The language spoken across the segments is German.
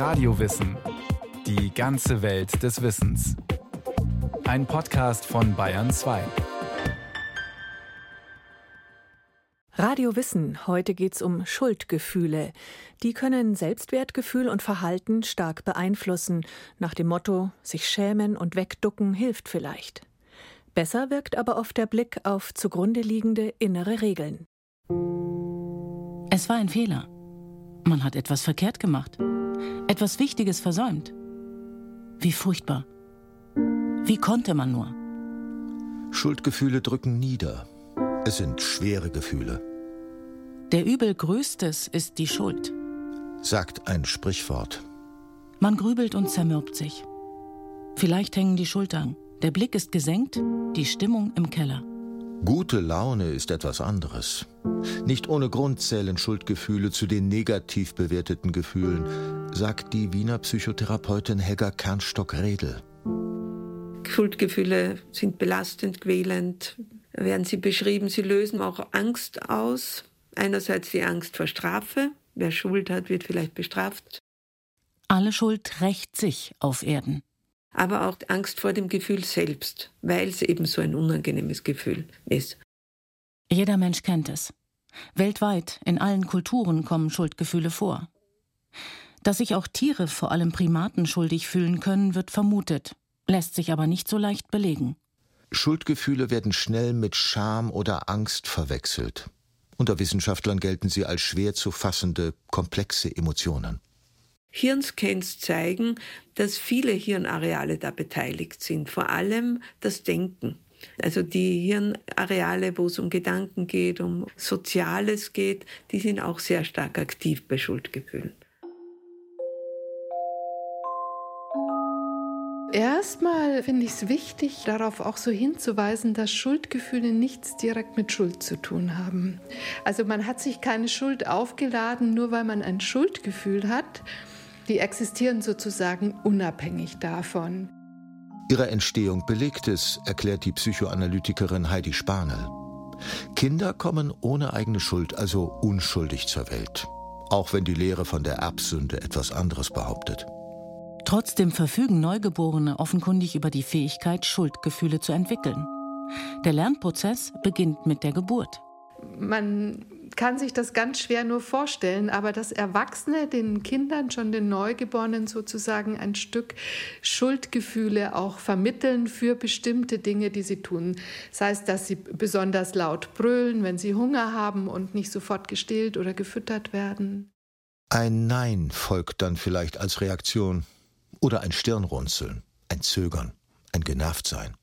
Radiowissen. Die ganze Welt des Wissens. Ein Podcast von Bayern 2. Radio Wissen. Heute geht's um Schuldgefühle. Die können Selbstwertgefühl und Verhalten stark beeinflussen. Nach dem Motto, sich schämen und wegducken hilft vielleicht. Besser wirkt aber oft der Blick auf zugrunde liegende innere Regeln. Es war ein Fehler. Man hat etwas verkehrt gemacht. Etwas Wichtiges versäumt. Wie furchtbar. Wie konnte man nur? Schuldgefühle drücken nieder. Es sind schwere Gefühle. Der Übel größtes ist die Schuld, sagt ein Sprichwort. Man grübelt und zermürbt sich. Vielleicht hängen die Schultern. Der Blick ist gesenkt, die Stimmung im Keller. Gute Laune ist etwas anderes. Nicht ohne Grund zählen Schuldgefühle zu den negativ bewerteten Gefühlen, sagt die Wiener Psychotherapeutin Helga Kernstock-Redel. Schuldgefühle sind belastend, quälend, werden sie beschrieben. Sie lösen auch Angst aus. Einerseits die Angst vor Strafe. Wer Schuld hat, wird vielleicht bestraft. Alle Schuld rächt sich auf Erden aber auch Angst vor dem Gefühl selbst, weil es eben so ein unangenehmes Gefühl ist. Jeder Mensch kennt es. Weltweit, in allen Kulturen kommen Schuldgefühle vor. Dass sich auch Tiere, vor allem Primaten, schuldig fühlen können, wird vermutet, lässt sich aber nicht so leicht belegen. Schuldgefühle werden schnell mit Scham oder Angst verwechselt. Unter Wissenschaftlern gelten sie als schwer zu fassende, komplexe Emotionen. Hirnscans zeigen, dass viele Hirnareale da beteiligt sind, vor allem das Denken. Also die Hirnareale, wo es um Gedanken geht, um Soziales geht, die sind auch sehr stark aktiv bei Schuldgefühlen. Erstmal finde ich es wichtig, darauf auch so hinzuweisen, dass Schuldgefühle nichts direkt mit Schuld zu tun haben. Also man hat sich keine Schuld aufgeladen, nur weil man ein Schuldgefühl hat, die existieren sozusagen unabhängig davon. Ihre Entstehung belegt es, erklärt die Psychoanalytikerin Heidi Spanel. Kinder kommen ohne eigene Schuld, also unschuldig zur Welt. Auch wenn die Lehre von der Erbsünde etwas anderes behauptet. Trotzdem verfügen Neugeborene offenkundig über die Fähigkeit, Schuldgefühle zu entwickeln. Der Lernprozess beginnt mit der Geburt. Man kann sich das ganz schwer nur vorstellen, aber dass Erwachsene den Kindern, schon den Neugeborenen sozusagen ein Stück Schuldgefühle auch vermitteln für bestimmte Dinge, die sie tun. Sei es, dass sie besonders laut brüllen, wenn sie Hunger haben und nicht sofort gestillt oder gefüttert werden. Ein Nein folgt dann vielleicht als Reaktion oder ein Stirnrunzeln, ein Zögern, ein Genervtsein.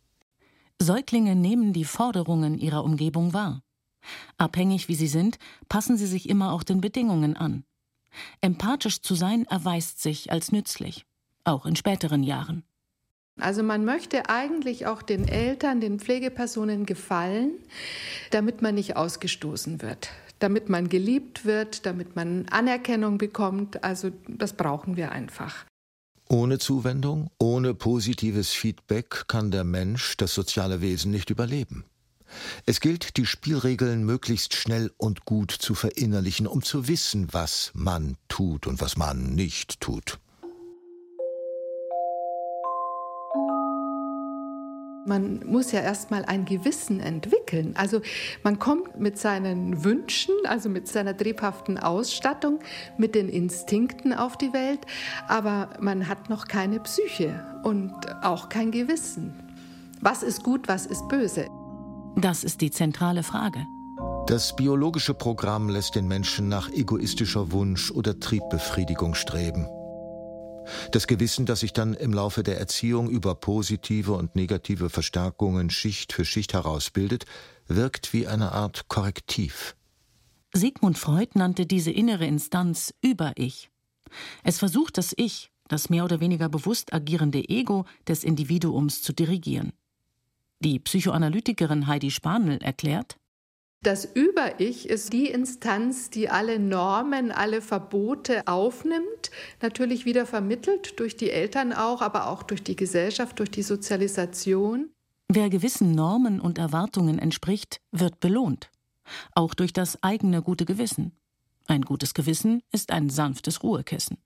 Säuglinge nehmen die Forderungen ihrer Umgebung wahr. Abhängig wie sie sind, passen sie sich immer auch den Bedingungen an. Empathisch zu sein erweist sich als nützlich, auch in späteren Jahren. Also man möchte eigentlich auch den Eltern, den Pflegepersonen gefallen, damit man nicht ausgestoßen wird, damit man geliebt wird, damit man Anerkennung bekommt. Also das brauchen wir einfach. Ohne Zuwendung, ohne positives Feedback kann der Mensch das soziale Wesen nicht überleben. Es gilt, die Spielregeln möglichst schnell und gut zu verinnerlichen, um zu wissen, was man tut und was man nicht tut. Man muss ja erstmal ein Gewissen entwickeln. Also man kommt mit seinen Wünschen, also mit seiner triebhaften Ausstattung, mit den Instinkten auf die Welt, aber man hat noch keine Psyche und auch kein Gewissen. Was ist gut, was ist böse? Das ist die zentrale Frage. Das biologische Programm lässt den Menschen nach egoistischer Wunsch- oder Triebbefriedigung streben. Das Gewissen, das sich dann im Laufe der Erziehung über positive und negative Verstärkungen Schicht für Schicht herausbildet, wirkt wie eine Art Korrektiv. Sigmund Freud nannte diese innere Instanz Über-Ich. Es versucht das Ich, das mehr oder weniger bewusst agierende Ego des Individuums zu dirigieren. Die Psychoanalytikerin Heidi Spanel erklärt, das Über-Ich ist die Instanz, die alle Normen, alle Verbote aufnimmt, natürlich wieder vermittelt durch die Eltern auch, aber auch durch die Gesellschaft, durch die Sozialisation. Wer gewissen Normen und Erwartungen entspricht, wird belohnt, auch durch das eigene gute Gewissen. Ein gutes Gewissen ist ein sanftes Ruhekissen.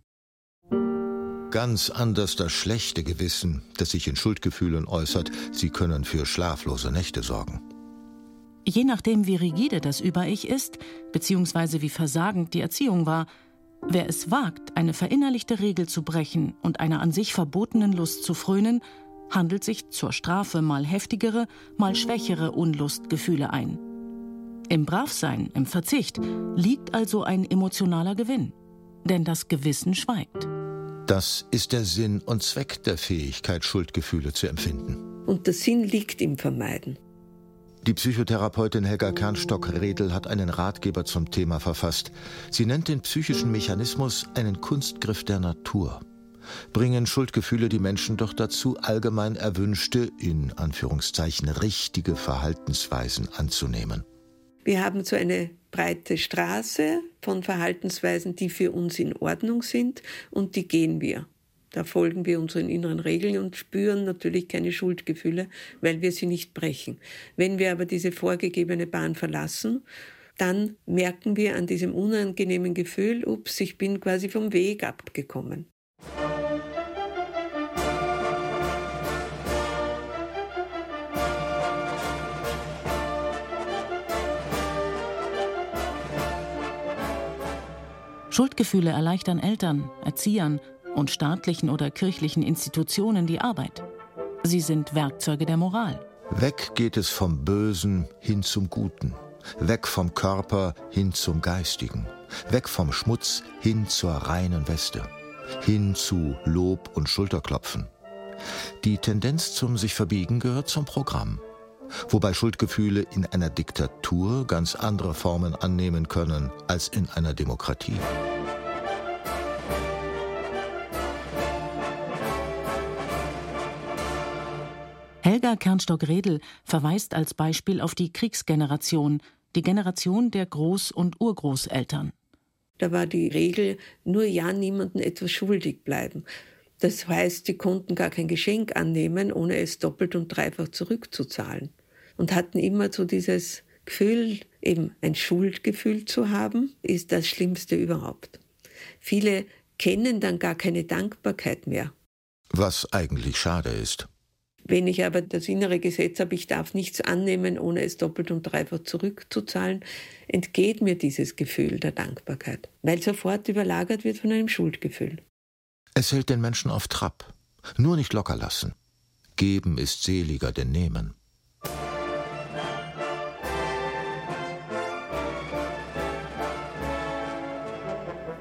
ganz anders das schlechte Gewissen, das sich in Schuldgefühlen äußert. Sie können für schlaflose Nächte sorgen. Je nachdem, wie rigide das Über-Ich ist, beziehungsweise wie versagend die Erziehung war, wer es wagt, eine verinnerlichte Regel zu brechen und einer an sich verbotenen Lust zu frönen, handelt sich zur Strafe mal heftigere, mal schwächere Unlustgefühle ein. Im Bravsein, im Verzicht liegt also ein emotionaler Gewinn, denn das Gewissen schweigt. Das ist der Sinn und Zweck der Fähigkeit, Schuldgefühle zu empfinden. Und der Sinn liegt im Vermeiden. Die Psychotherapeutin Helga Kernstock-Redel hat einen Ratgeber zum Thema verfasst. Sie nennt den psychischen Mechanismus einen Kunstgriff der Natur. Bringen Schuldgefühle die Menschen doch dazu, allgemein erwünschte, in Anführungszeichen richtige Verhaltensweisen anzunehmen. Wir haben so eine breite Straße von Verhaltensweisen, die für uns in Ordnung sind und die gehen wir. Da folgen wir unseren inneren Regeln und spüren natürlich keine Schuldgefühle, weil wir sie nicht brechen. Wenn wir aber diese vorgegebene Bahn verlassen, dann merken wir an diesem unangenehmen Gefühl, ups, ich bin quasi vom Weg abgekommen. Schuldgefühle erleichtern Eltern, Erziehern und staatlichen oder kirchlichen Institutionen die Arbeit. Sie sind Werkzeuge der Moral. Weg geht es vom Bösen hin zum Guten. Weg vom Körper hin zum Geistigen. Weg vom Schmutz hin zur reinen Weste. Hin zu Lob und Schulterklopfen. Die Tendenz zum sich verbiegen gehört zum Programm wobei Schuldgefühle in einer Diktatur ganz andere Formen annehmen können als in einer Demokratie. Helga Kernstock-Redel verweist als Beispiel auf die Kriegsgeneration, die Generation der Groß- und Urgroßeltern. Da war die Regel, nur ja niemandem etwas schuldig bleiben. Das heißt, sie konnten gar kein Geschenk annehmen, ohne es doppelt und dreifach zurückzuzahlen und hatten immer so dieses Gefühl, eben ein Schuldgefühl zu haben, ist das Schlimmste überhaupt. Viele kennen dann gar keine Dankbarkeit mehr. Was eigentlich schade ist. Wenn ich aber das innere Gesetz habe, ich darf nichts annehmen, ohne es doppelt und dreifach zurückzuzahlen, entgeht mir dieses Gefühl der Dankbarkeit, weil sofort überlagert wird von einem Schuldgefühl. Es hält den Menschen auf Trab. Nur nicht locker lassen. Geben ist seliger denn nehmen.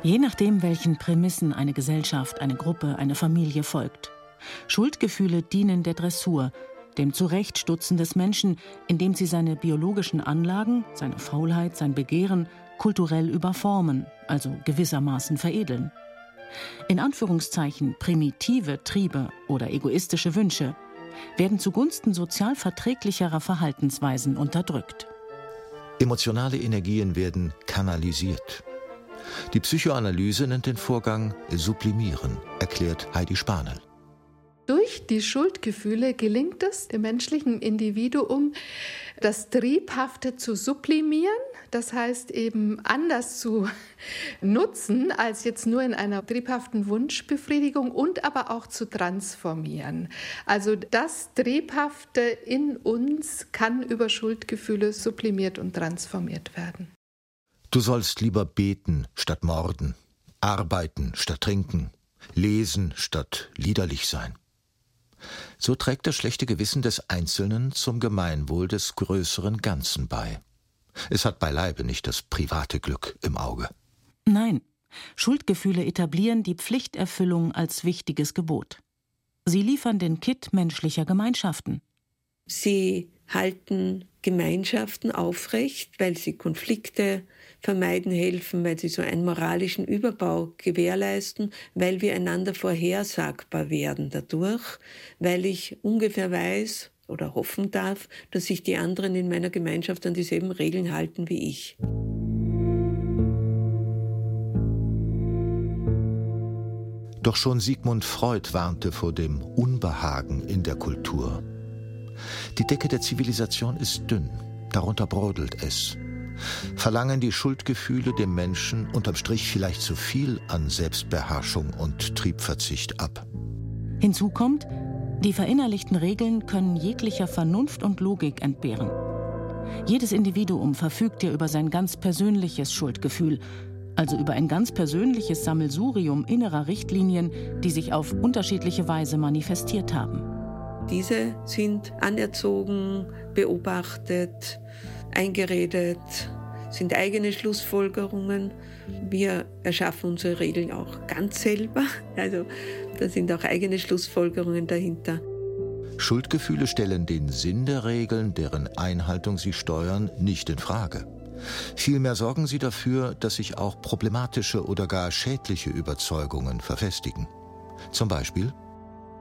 Je nachdem, welchen Prämissen eine Gesellschaft, eine Gruppe, eine Familie folgt. Schuldgefühle dienen der Dressur, dem Zurechtstutzen des Menschen, indem sie seine biologischen Anlagen, seine Faulheit, sein Begehren kulturell überformen, also gewissermaßen veredeln. In Anführungszeichen primitive Triebe oder egoistische Wünsche werden zugunsten sozial verträglicherer Verhaltensweisen unterdrückt. Emotionale Energien werden kanalisiert. Die Psychoanalyse nennt den Vorgang Sublimieren, erklärt Heidi Spanel. Durch die Schuldgefühle gelingt es dem menschlichen Individuum, das Triebhafte zu sublimieren, das heißt eben anders zu nutzen als jetzt nur in einer triebhaften Wunschbefriedigung und aber auch zu transformieren. Also das Triebhafte in uns kann über Schuldgefühle sublimiert und transformiert werden. Du sollst lieber beten statt morden, arbeiten statt trinken, lesen statt liederlich sein. So trägt das schlechte Gewissen des Einzelnen zum Gemeinwohl des größeren Ganzen bei. Es hat beileibe nicht das private Glück im Auge. Nein, Schuldgefühle etablieren die Pflichterfüllung als wichtiges Gebot. Sie liefern den Kit menschlicher Gemeinschaften. Sie halten Gemeinschaften aufrecht, weil sie Konflikte vermeiden helfen, weil sie so einen moralischen Überbau gewährleisten, weil wir einander vorhersagbar werden dadurch, weil ich ungefähr weiß oder hoffen darf, dass sich die anderen in meiner Gemeinschaft an dieselben Regeln halten wie ich. Doch schon Sigmund Freud warnte vor dem Unbehagen in der Kultur. Die Decke der Zivilisation ist dünn, darunter brodelt es. Verlangen die Schuldgefühle dem Menschen unterm Strich vielleicht zu viel an Selbstbeherrschung und Triebverzicht ab. Hinzu kommt, die verinnerlichten Regeln können jeglicher Vernunft und Logik entbehren. Jedes Individuum verfügt ja über sein ganz persönliches Schuldgefühl, also über ein ganz persönliches Sammelsurium innerer Richtlinien, die sich auf unterschiedliche Weise manifestiert haben. Diese sind anerzogen, beobachtet, eingeredet, sind eigene Schlussfolgerungen. Wir erschaffen unsere Regeln auch ganz selber. Also da sind auch eigene Schlussfolgerungen dahinter. Schuldgefühle stellen den Sinn der Regeln, deren Einhaltung sie steuern, nicht in Frage. Vielmehr sorgen sie dafür, dass sich auch problematische oder gar schädliche Überzeugungen verfestigen. Zum Beispiel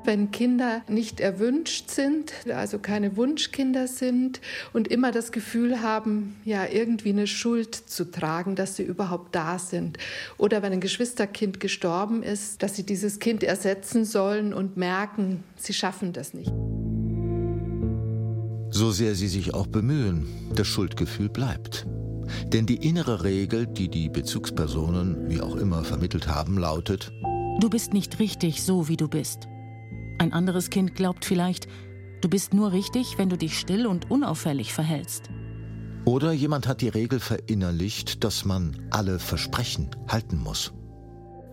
wenn Kinder nicht erwünscht sind, also keine Wunschkinder sind und immer das Gefühl haben, ja, irgendwie eine Schuld zu tragen, dass sie überhaupt da sind. Oder wenn ein Geschwisterkind gestorben ist, dass sie dieses Kind ersetzen sollen und merken, sie schaffen das nicht. So sehr sie sich auch bemühen, das Schuldgefühl bleibt. Denn die innere Regel, die die Bezugspersonen wie auch immer vermittelt haben, lautet, Du bist nicht richtig so, wie du bist. Ein anderes Kind glaubt vielleicht, du bist nur richtig, wenn du dich still und unauffällig verhältst. Oder jemand hat die Regel verinnerlicht, dass man alle Versprechen halten muss.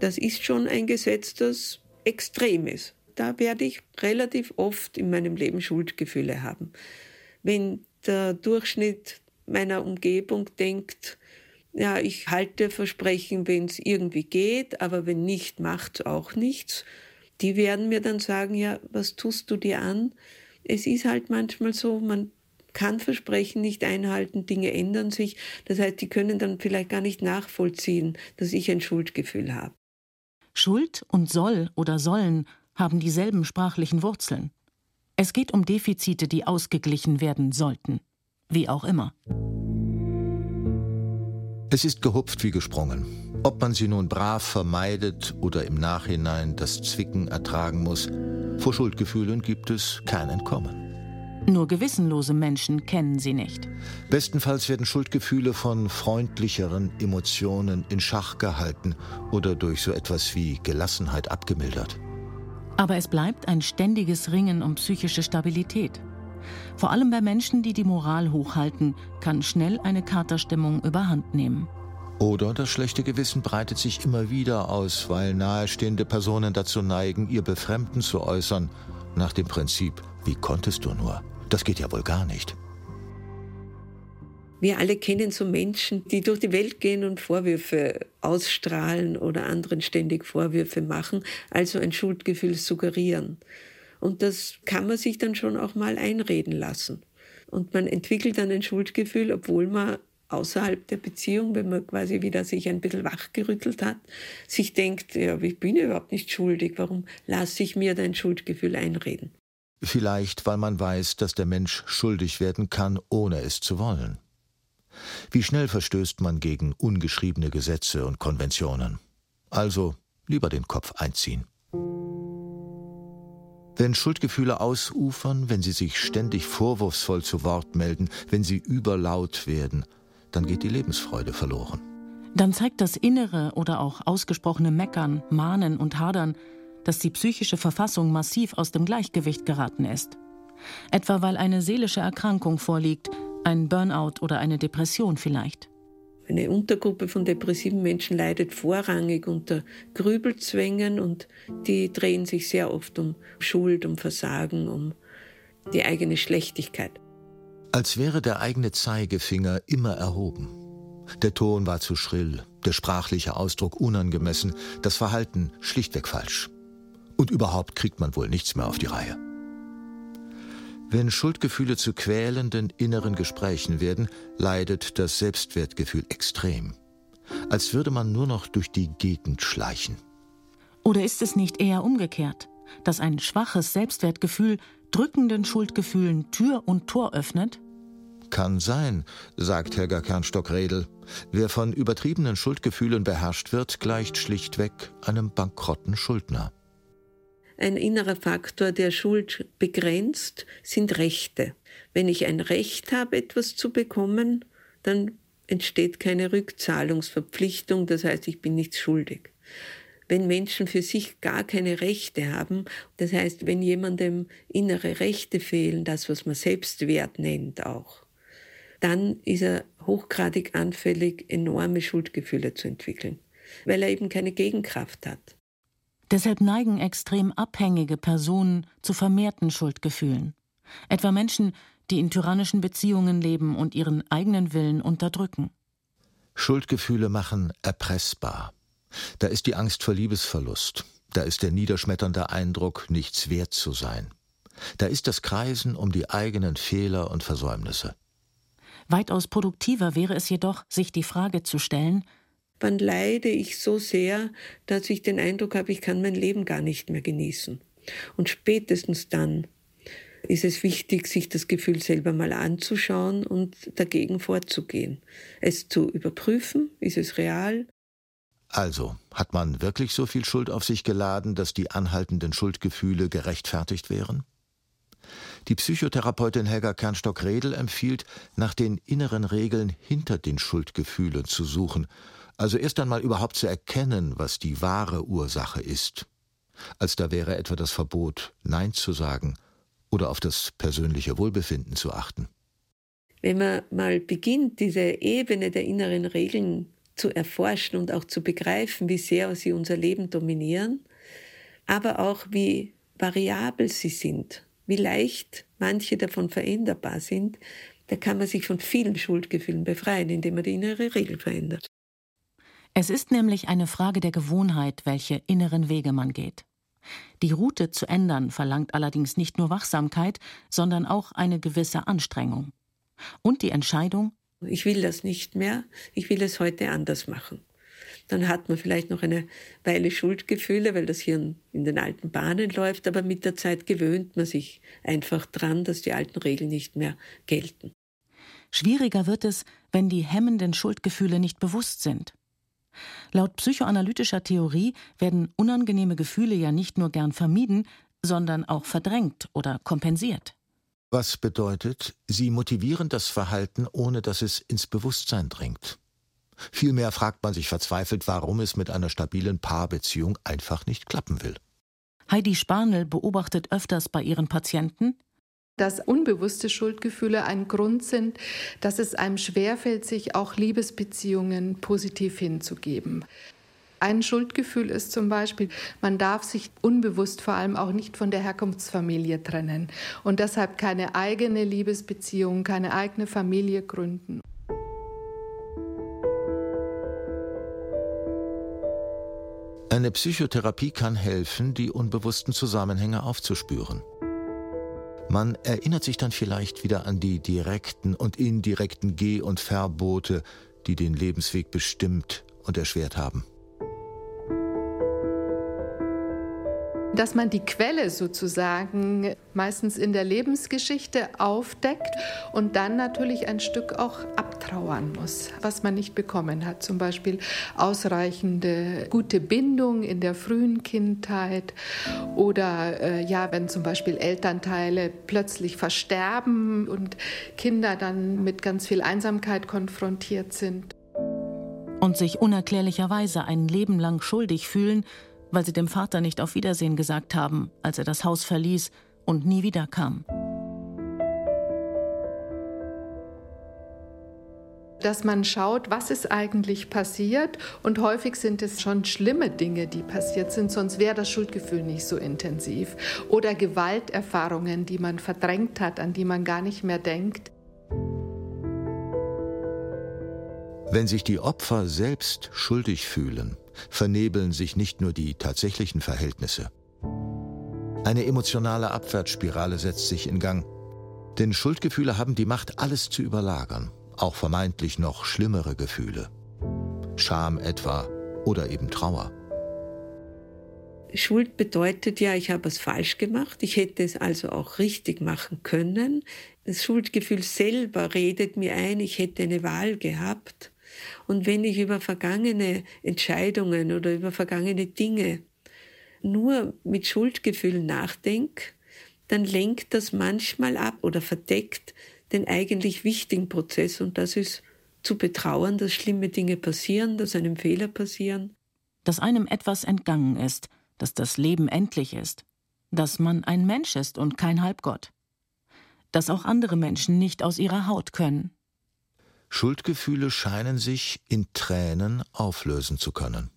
Das ist schon ein Gesetz, das extrem ist. Da werde ich relativ oft in meinem Leben Schuldgefühle haben. Wenn der Durchschnitt meiner Umgebung denkt, ja, ich halte Versprechen, wenn es irgendwie geht, aber wenn nicht, macht auch nichts die werden mir dann sagen, ja, was tust du dir an? Es ist halt manchmal so, man kann Versprechen nicht einhalten, Dinge ändern sich. Das heißt, die können dann vielleicht gar nicht nachvollziehen, dass ich ein Schuldgefühl habe. Schuld und soll oder sollen haben dieselben sprachlichen Wurzeln. Es geht um Defizite, die ausgeglichen werden sollten. Wie auch immer. Es ist gehupft wie gesprungen. Ob man sie nun brav vermeidet oder im Nachhinein das Zwicken ertragen muss, vor Schuldgefühlen gibt es kein Entkommen. Nur gewissenlose Menschen kennen sie nicht. Bestenfalls werden Schuldgefühle von freundlicheren Emotionen in Schach gehalten oder durch so etwas wie Gelassenheit abgemildert. Aber es bleibt ein ständiges Ringen um psychische Stabilität. Vor allem bei Menschen, die die Moral hochhalten, kann schnell eine Katerstimmung überhand nehmen. Oder das schlechte Gewissen breitet sich immer wieder aus, weil nahestehende Personen dazu neigen, ihr Befremden zu äußern, nach dem Prinzip, wie konntest du nur? Das geht ja wohl gar nicht. Wir alle kennen so Menschen, die durch die Welt gehen und Vorwürfe ausstrahlen oder anderen ständig Vorwürfe machen, also ein Schuldgefühl suggerieren. Und das kann man sich dann schon auch mal einreden lassen. Und man entwickelt dann ein Schuldgefühl, obwohl man außerhalb der Beziehung, wenn man quasi wieder sich ein bisschen wachgerüttelt hat, sich denkt, ja, ich bin überhaupt nicht schuldig, warum lasse ich mir dein Schuldgefühl einreden? Vielleicht, weil man weiß, dass der Mensch schuldig werden kann, ohne es zu wollen. Wie schnell verstößt man gegen ungeschriebene Gesetze und Konventionen? Also lieber den Kopf einziehen. Wenn Schuldgefühle ausufern, wenn sie sich ständig vorwurfsvoll zu Wort melden, wenn sie überlaut werden, dann geht die Lebensfreude verloren. Dann zeigt das innere oder auch ausgesprochene Meckern, Mahnen und Hadern, dass die psychische Verfassung massiv aus dem Gleichgewicht geraten ist. Etwa weil eine seelische Erkrankung vorliegt, ein Burnout oder eine Depression vielleicht. Eine Untergruppe von depressiven Menschen leidet vorrangig unter Grübelzwängen und die drehen sich sehr oft um Schuld, um Versagen, um die eigene Schlechtigkeit als wäre der eigene Zeigefinger immer erhoben. Der Ton war zu schrill, der sprachliche Ausdruck unangemessen, das Verhalten schlichtweg falsch. Und überhaupt kriegt man wohl nichts mehr auf die Reihe. Wenn Schuldgefühle zu quälenden inneren Gesprächen werden, leidet das Selbstwertgefühl extrem. Als würde man nur noch durch die Gegend schleichen. Oder ist es nicht eher umgekehrt, dass ein schwaches Selbstwertgefühl drückenden Schuldgefühlen Tür und Tor öffnet? Kann sein, sagt Helga Kernstock-Redel. Wer von übertriebenen Schuldgefühlen beherrscht wird, gleicht schlichtweg einem bankrotten Schuldner. Ein innerer Faktor, der Schuld begrenzt, sind Rechte. Wenn ich ein Recht habe, etwas zu bekommen, dann entsteht keine Rückzahlungsverpflichtung, das heißt, ich bin nichts schuldig. Wenn Menschen für sich gar keine Rechte haben, das heißt, wenn jemandem innere Rechte fehlen, das, was man Selbstwert nennt auch, dann ist er hochgradig anfällig, enorme Schuldgefühle zu entwickeln, weil er eben keine Gegenkraft hat. Deshalb neigen extrem abhängige Personen zu vermehrten Schuldgefühlen. Etwa Menschen, die in tyrannischen Beziehungen leben und ihren eigenen Willen unterdrücken. Schuldgefühle machen erpressbar. Da ist die Angst vor Liebesverlust. Da ist der niederschmetternde Eindruck, nichts wert zu sein. Da ist das Kreisen um die eigenen Fehler und Versäumnisse. Weitaus produktiver wäre es jedoch, sich die Frage zu stellen, wann leide ich so sehr, dass ich den Eindruck habe, ich kann mein Leben gar nicht mehr genießen. Und spätestens dann ist es wichtig, sich das Gefühl selber mal anzuschauen und dagegen vorzugehen. Es zu überprüfen, ist es real? Also, hat man wirklich so viel Schuld auf sich geladen, dass die anhaltenden Schuldgefühle gerechtfertigt wären? Die Psychotherapeutin Helga Kernstock-Redel empfiehlt, nach den inneren Regeln hinter den Schuldgefühlen zu suchen, also erst einmal überhaupt zu erkennen, was die wahre Ursache ist. Als da wäre etwa das Verbot, Nein zu sagen oder auf das persönliche Wohlbefinden zu achten. Wenn man mal beginnt, diese Ebene der inneren Regeln zu erforschen und auch zu begreifen, wie sehr sie unser Leben dominieren, aber auch wie variabel sie sind, wie leicht manche davon veränderbar sind, da kann man sich von vielen Schuldgefühlen befreien, indem man die innere Regel verändert. Es ist nämlich eine Frage der Gewohnheit, welche inneren Wege man geht. Die Route zu ändern verlangt allerdings nicht nur Wachsamkeit, sondern auch eine gewisse Anstrengung. Und die Entscheidung, ich will das nicht mehr, ich will es heute anders machen. Dann hat man vielleicht noch eine Weile Schuldgefühle, weil das Hirn in den alten Bahnen läuft, aber mit der Zeit gewöhnt man sich einfach dran, dass die alten Regeln nicht mehr gelten. Schwieriger wird es, wenn die hemmenden Schuldgefühle nicht bewusst sind. Laut psychoanalytischer Theorie werden unangenehme Gefühle ja nicht nur gern vermieden, sondern auch verdrängt oder kompensiert. Was bedeutet, sie motivieren das Verhalten, ohne dass es ins Bewusstsein dringt. Vielmehr fragt man sich verzweifelt, warum es mit einer stabilen Paarbeziehung einfach nicht klappen will. Heidi Spanel beobachtet öfters bei ihren Patienten, dass unbewusste Schuldgefühle ein Grund sind, dass es einem schwerfällt, sich auch Liebesbeziehungen positiv hinzugeben. Ein Schuldgefühl ist zum Beispiel, man darf sich unbewusst vor allem auch nicht von der Herkunftsfamilie trennen und deshalb keine eigene Liebesbeziehung, keine eigene Familie gründen. Eine Psychotherapie kann helfen, die unbewussten Zusammenhänge aufzuspüren. Man erinnert sich dann vielleicht wieder an die direkten und indirekten Geh- und Verbote, die den Lebensweg bestimmt und erschwert haben. Dass man die Quelle sozusagen meistens in der Lebensgeschichte aufdeckt und dann natürlich ein Stück auch abtrauern muss, was man nicht bekommen hat. Zum Beispiel ausreichende gute Bindung in der frühen Kindheit oder äh, ja, wenn zum Beispiel Elternteile plötzlich versterben und Kinder dann mit ganz viel Einsamkeit konfrontiert sind. Und sich unerklärlicherweise ein Leben lang schuldig fühlen, weil sie dem Vater nicht auf Wiedersehen gesagt haben, als er das Haus verließ und nie wiederkam. dass man schaut, was ist eigentlich passiert. Und häufig sind es schon schlimme Dinge, die passiert sind, sonst wäre das Schuldgefühl nicht so intensiv. Oder Gewalterfahrungen, die man verdrängt hat, an die man gar nicht mehr denkt. Wenn sich die Opfer selbst schuldig fühlen, vernebeln sich nicht nur die tatsächlichen Verhältnisse. Eine emotionale Abwärtsspirale setzt sich in Gang. Denn Schuldgefühle haben die Macht, alles zu überlagern, auch vermeintlich noch schlimmere Gefühle. Scham etwa oder eben Trauer. Schuld bedeutet ja, ich habe es falsch gemacht, ich hätte es also auch richtig machen können. Das Schuldgefühl selber redet mir ein, ich hätte eine Wahl gehabt. Und wenn ich über vergangene Entscheidungen oder über vergangene Dinge nur mit Schuldgefühlen nachdenke, dann lenkt das manchmal ab oder verdeckt den eigentlich wichtigen Prozess und das ist zu betrauern, dass schlimme Dinge passieren, dass einem Fehler passieren. Dass einem etwas entgangen ist, dass das Leben endlich ist, dass man ein Mensch ist und kein Halbgott, dass auch andere Menschen nicht aus ihrer Haut können. Schuldgefühle scheinen sich in Tränen auflösen zu können.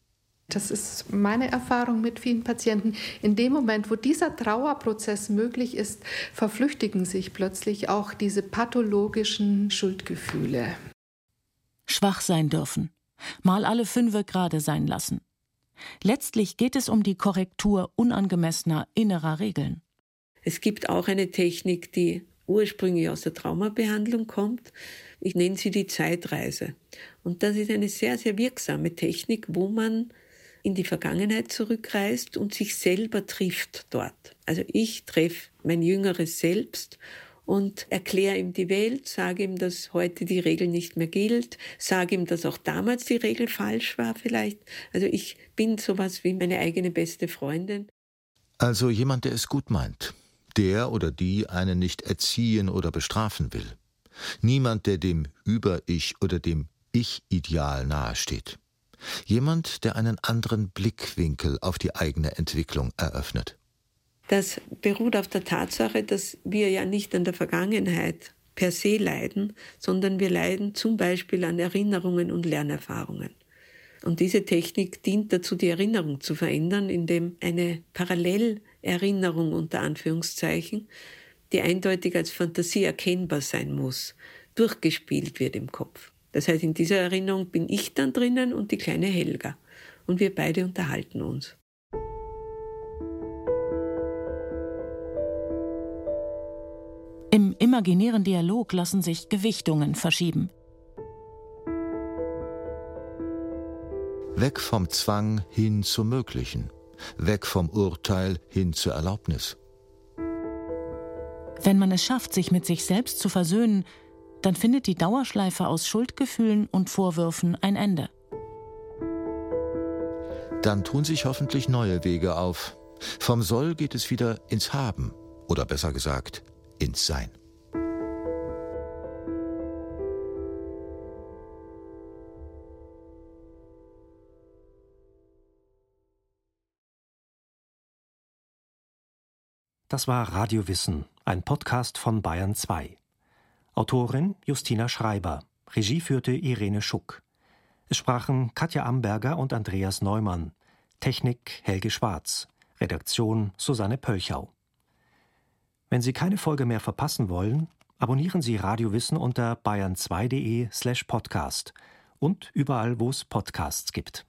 Das ist meine Erfahrung mit vielen Patienten. In dem Moment, wo dieser Trauerprozess möglich ist, verflüchtigen sich plötzlich auch diese pathologischen Schuldgefühle. Schwach sein dürfen, mal alle fünfe gerade sein lassen. Letztlich geht es um die Korrektur unangemessener innerer Regeln. Es gibt auch eine Technik, die ursprünglich aus der Traumabehandlung kommt. Ich nenne sie die Zeitreise. Und das ist eine sehr, sehr wirksame Technik, wo man in die Vergangenheit zurückreist und sich selber trifft dort. Also ich treffe mein jüngeres Selbst und erkläre ihm die Welt, sage ihm, dass heute die Regel nicht mehr gilt, sage ihm, dass auch damals die Regel falsch war vielleicht. Also ich bin sowas wie meine eigene beste Freundin. Also jemand, der es gut meint, der oder die einen nicht erziehen oder bestrafen will. Niemand, der dem Über-Ich oder dem Ich-Ideal nahesteht. Jemand, der einen anderen Blickwinkel auf die eigene Entwicklung eröffnet. Das beruht auf der Tatsache, dass wir ja nicht an der Vergangenheit per se leiden, sondern wir leiden zum Beispiel an Erinnerungen und Lernerfahrungen. Und diese Technik dient dazu, die Erinnerung zu verändern, indem eine Parallelerinnerung unter Anführungszeichen, die eindeutig als Fantasie erkennbar sein muss, durchgespielt wird im Kopf. Das heißt, in dieser Erinnerung bin ich dann drinnen und die kleine Helga. Und wir beide unterhalten uns. Im imaginären Dialog lassen sich Gewichtungen verschieben. Weg vom Zwang hin zum Möglichen. Weg vom Urteil hin zur Erlaubnis. Wenn man es schafft, sich mit sich selbst zu versöhnen, dann findet die Dauerschleife aus Schuldgefühlen und Vorwürfen ein Ende. Dann tun sich hoffentlich neue Wege auf. Vom Soll geht es wieder ins Haben oder besser gesagt ins Sein. Das war Radio Wissen, ein Podcast von Bayern 2. Autorin Justina Schreiber, Regie führte Irene Schuck. Es sprachen Katja Amberger und Andreas Neumann, Technik Helge Schwarz, Redaktion Susanne Pölchau. Wenn Sie keine Folge mehr verpassen wollen, abonnieren Sie Radio Wissen unter bayern2.de slash podcast und überall, wo es Podcasts gibt.